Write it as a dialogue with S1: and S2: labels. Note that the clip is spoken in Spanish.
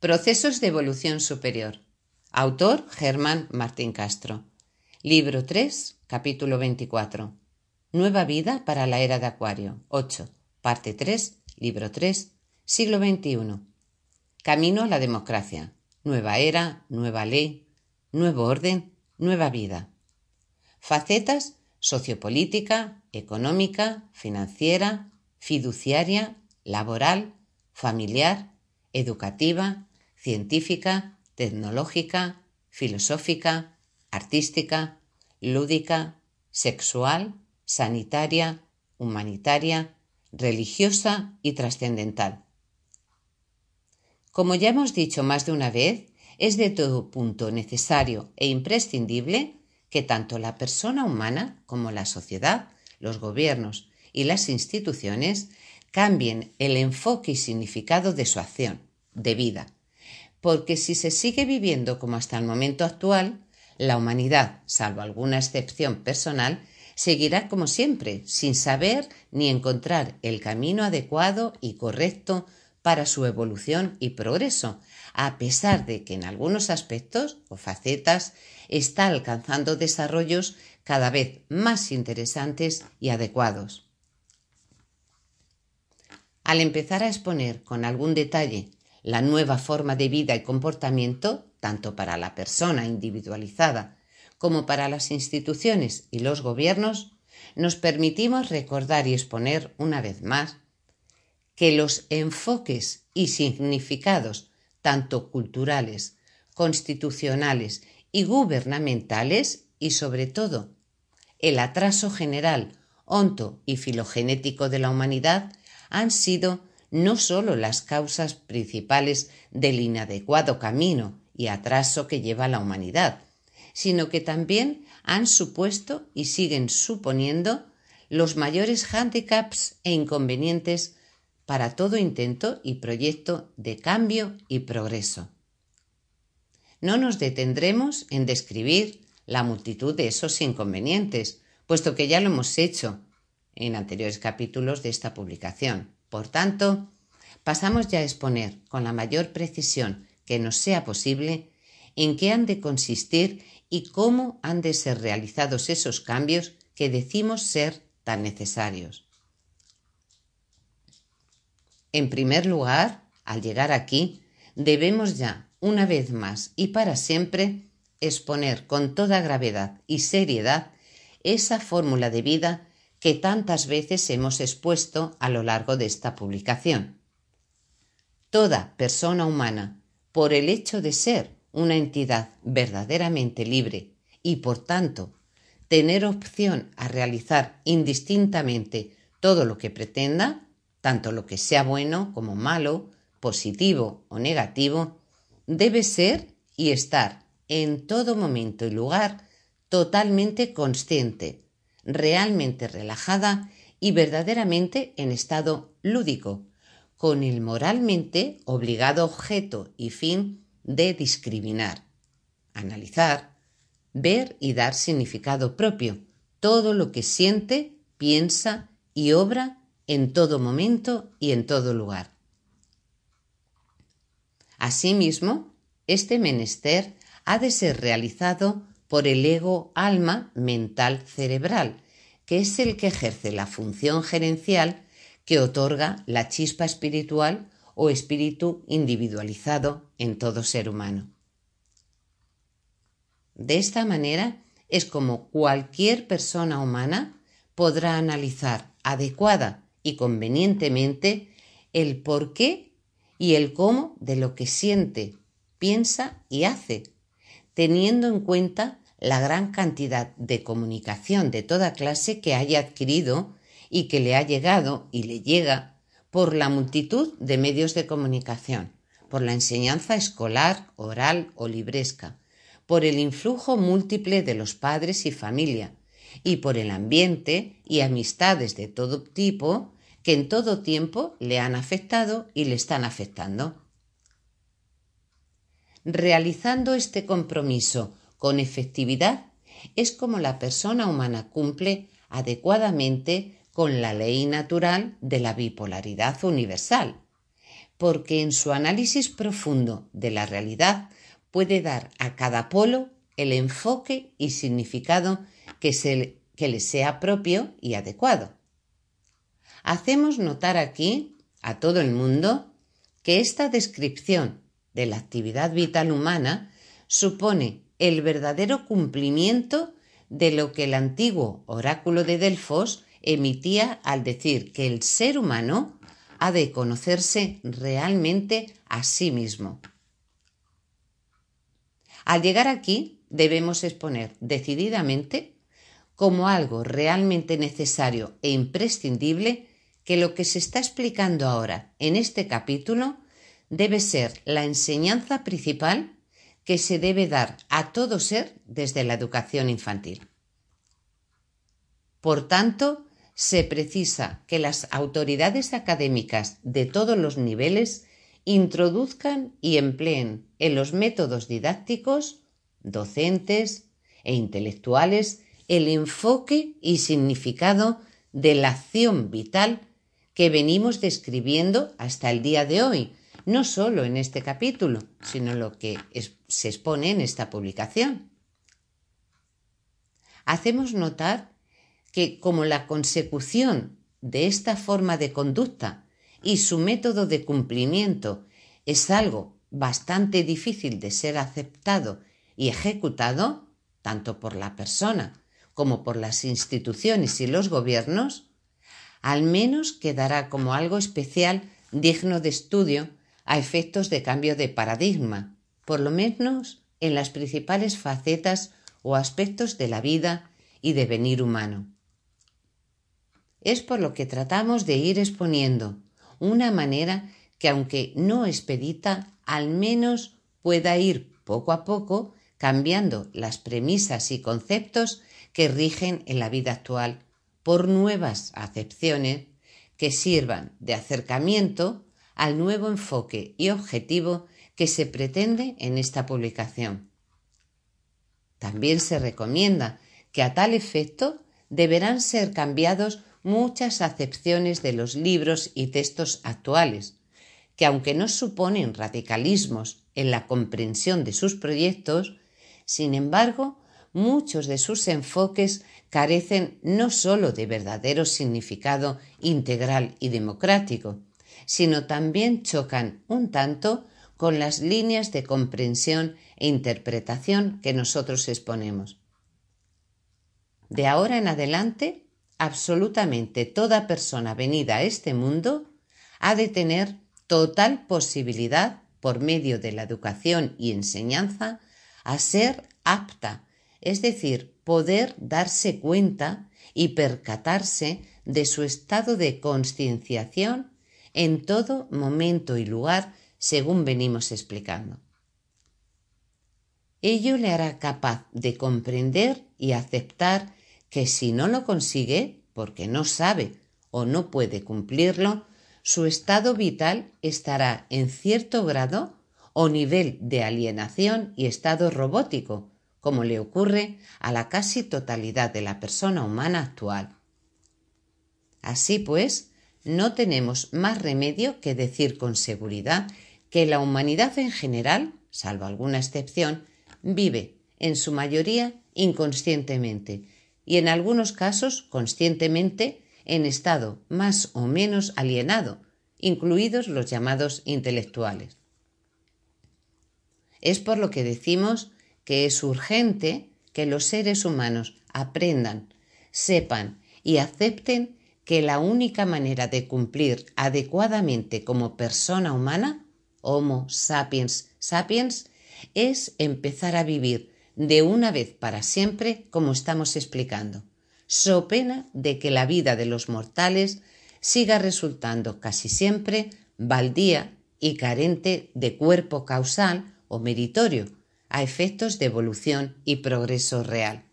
S1: Procesos de evolución superior. Autor Germán Martín Castro. Libro 3, capítulo 24. Nueva vida para la era de Acuario. 8. Parte 3, libro 3, siglo XXI. Camino a la democracia. Nueva era, nueva ley, nuevo orden, nueva vida. Facetas sociopolítica, económica, financiera, fiduciaria, laboral, familiar, educativa, científica, tecnológica, filosófica, artística, lúdica, sexual, sanitaria, humanitaria, religiosa y trascendental. Como ya hemos dicho más de una vez, es de todo punto necesario e imprescindible que tanto la persona humana como la sociedad, los gobiernos y las instituciones cambien el enfoque y significado de su acción, de vida, porque si se sigue viviendo como hasta el momento actual, la humanidad, salvo alguna excepción personal, seguirá como siempre, sin saber ni encontrar el camino adecuado y correcto para su evolución y progreso, a pesar de que en algunos aspectos o facetas está alcanzando desarrollos cada vez más interesantes y adecuados. Al empezar a exponer con algún detalle la nueva forma de vida y comportamiento, tanto para la persona individualizada como para las instituciones y los gobiernos, nos permitimos recordar y exponer una vez más que los enfoques y significados, tanto culturales, constitucionales y gubernamentales, y sobre todo el atraso general, onto y filogenético de la humanidad, han sido no sólo las causas principales del inadecuado camino y atraso que lleva la humanidad, sino que también han supuesto y siguen suponiendo los mayores hándicaps e inconvenientes para todo intento y proyecto de cambio y progreso. No nos detendremos en describir la multitud de esos inconvenientes, puesto que ya lo hemos hecho en anteriores capítulos de esta publicación. Por tanto, pasamos ya a exponer con la mayor precisión que nos sea posible en qué han de consistir y cómo han de ser realizados esos cambios que decimos ser tan necesarios. En primer lugar, al llegar aquí, debemos ya, una vez más y para siempre, exponer con toda gravedad y seriedad esa fórmula de vida que tantas veces hemos expuesto a lo largo de esta publicación. Toda persona humana, por el hecho de ser una entidad verdaderamente libre y por tanto tener opción a realizar indistintamente todo lo que pretenda, tanto lo que sea bueno como malo, positivo o negativo, debe ser y estar en todo momento y lugar totalmente consciente, realmente relajada y verdaderamente en estado lúdico, con el moralmente obligado objeto y fin de discriminar, analizar, ver y dar significado propio, todo lo que siente, piensa y obra en todo momento y en todo lugar. Asimismo, este menester ha de ser realizado por el ego alma mental cerebral, que es el que ejerce la función gerencial que otorga la chispa espiritual o espíritu individualizado en todo ser humano. De esta manera es como cualquier persona humana podrá analizar adecuada y convenientemente el por qué y el cómo de lo que siente, piensa y hace, teniendo en cuenta la gran cantidad de comunicación de toda clase que haya adquirido y que le ha llegado y le llega por la multitud de medios de comunicación, por la enseñanza escolar, oral o libresca, por el influjo múltiple de los padres y familia, y por el ambiente y amistades de todo tipo que en todo tiempo le han afectado y le están afectando. Realizando este compromiso con efectividad es como la persona humana cumple adecuadamente con la ley natural de la bipolaridad universal, porque en su análisis profundo de la realidad puede dar a cada polo el enfoque y significado que, que le sea propio y adecuado. Hacemos notar aquí a todo el mundo que esta descripción de la actividad vital humana supone el verdadero cumplimiento de lo que el antiguo oráculo de Delfos emitía al decir que el ser humano ha de conocerse realmente a sí mismo. Al llegar aquí debemos exponer decididamente como algo realmente necesario e imprescindible que lo que se está explicando ahora en este capítulo debe ser la enseñanza principal que se debe dar a todo ser desde la educación infantil. Por tanto, se precisa que las autoridades académicas de todos los niveles introduzcan y empleen en los métodos didácticos, docentes e intelectuales el enfoque y significado de la acción vital que venimos describiendo hasta el día de hoy, no solo en este capítulo, sino lo que se expone en esta publicación. Hacemos notar que como la consecución de esta forma de conducta y su método de cumplimiento es algo bastante difícil de ser aceptado y ejecutado, tanto por la persona como por las instituciones y los gobiernos, al menos quedará como algo especial digno de estudio a efectos de cambio de paradigma, por lo menos en las principales facetas o aspectos de la vida y devenir humano. Es por lo que tratamos de ir exponiendo una manera que aunque no expedita, al menos pueda ir poco a poco cambiando las premisas y conceptos que rigen en la vida actual por nuevas acepciones que sirvan de acercamiento al nuevo enfoque y objetivo que se pretende en esta publicación. También se recomienda que a tal efecto deberán ser cambiados muchas acepciones de los libros y textos actuales, que aunque no suponen radicalismos en la comprensión de sus proyectos, sin embargo, muchos de sus enfoques carecen no sólo de verdadero significado integral y democrático, sino también chocan un tanto con las líneas de comprensión e interpretación que nosotros exponemos. De ahora en adelante absolutamente toda persona venida a este mundo ha de tener total posibilidad, por medio de la educación y enseñanza, a ser apta, es decir, poder darse cuenta y percatarse de su estado de concienciación en todo momento y lugar, según venimos explicando. Ello le hará capaz de comprender y aceptar que si no lo consigue, porque no sabe o no puede cumplirlo, su estado vital estará en cierto grado o nivel de alienación y estado robótico, como le ocurre a la casi totalidad de la persona humana actual. Así pues, no tenemos más remedio que decir con seguridad que la humanidad en general, salvo alguna excepción, vive, en su mayoría, inconscientemente, y en algunos casos conscientemente en estado más o menos alienado, incluidos los llamados intelectuales. Es por lo que decimos que es urgente que los seres humanos aprendan, sepan y acepten que la única manera de cumplir adecuadamente como persona humana, Homo sapiens sapiens, es empezar a vivir de una vez para siempre, como estamos explicando, so pena de que la vida de los mortales siga resultando casi siempre baldía y carente de cuerpo causal o meritorio, a efectos de evolución y progreso real.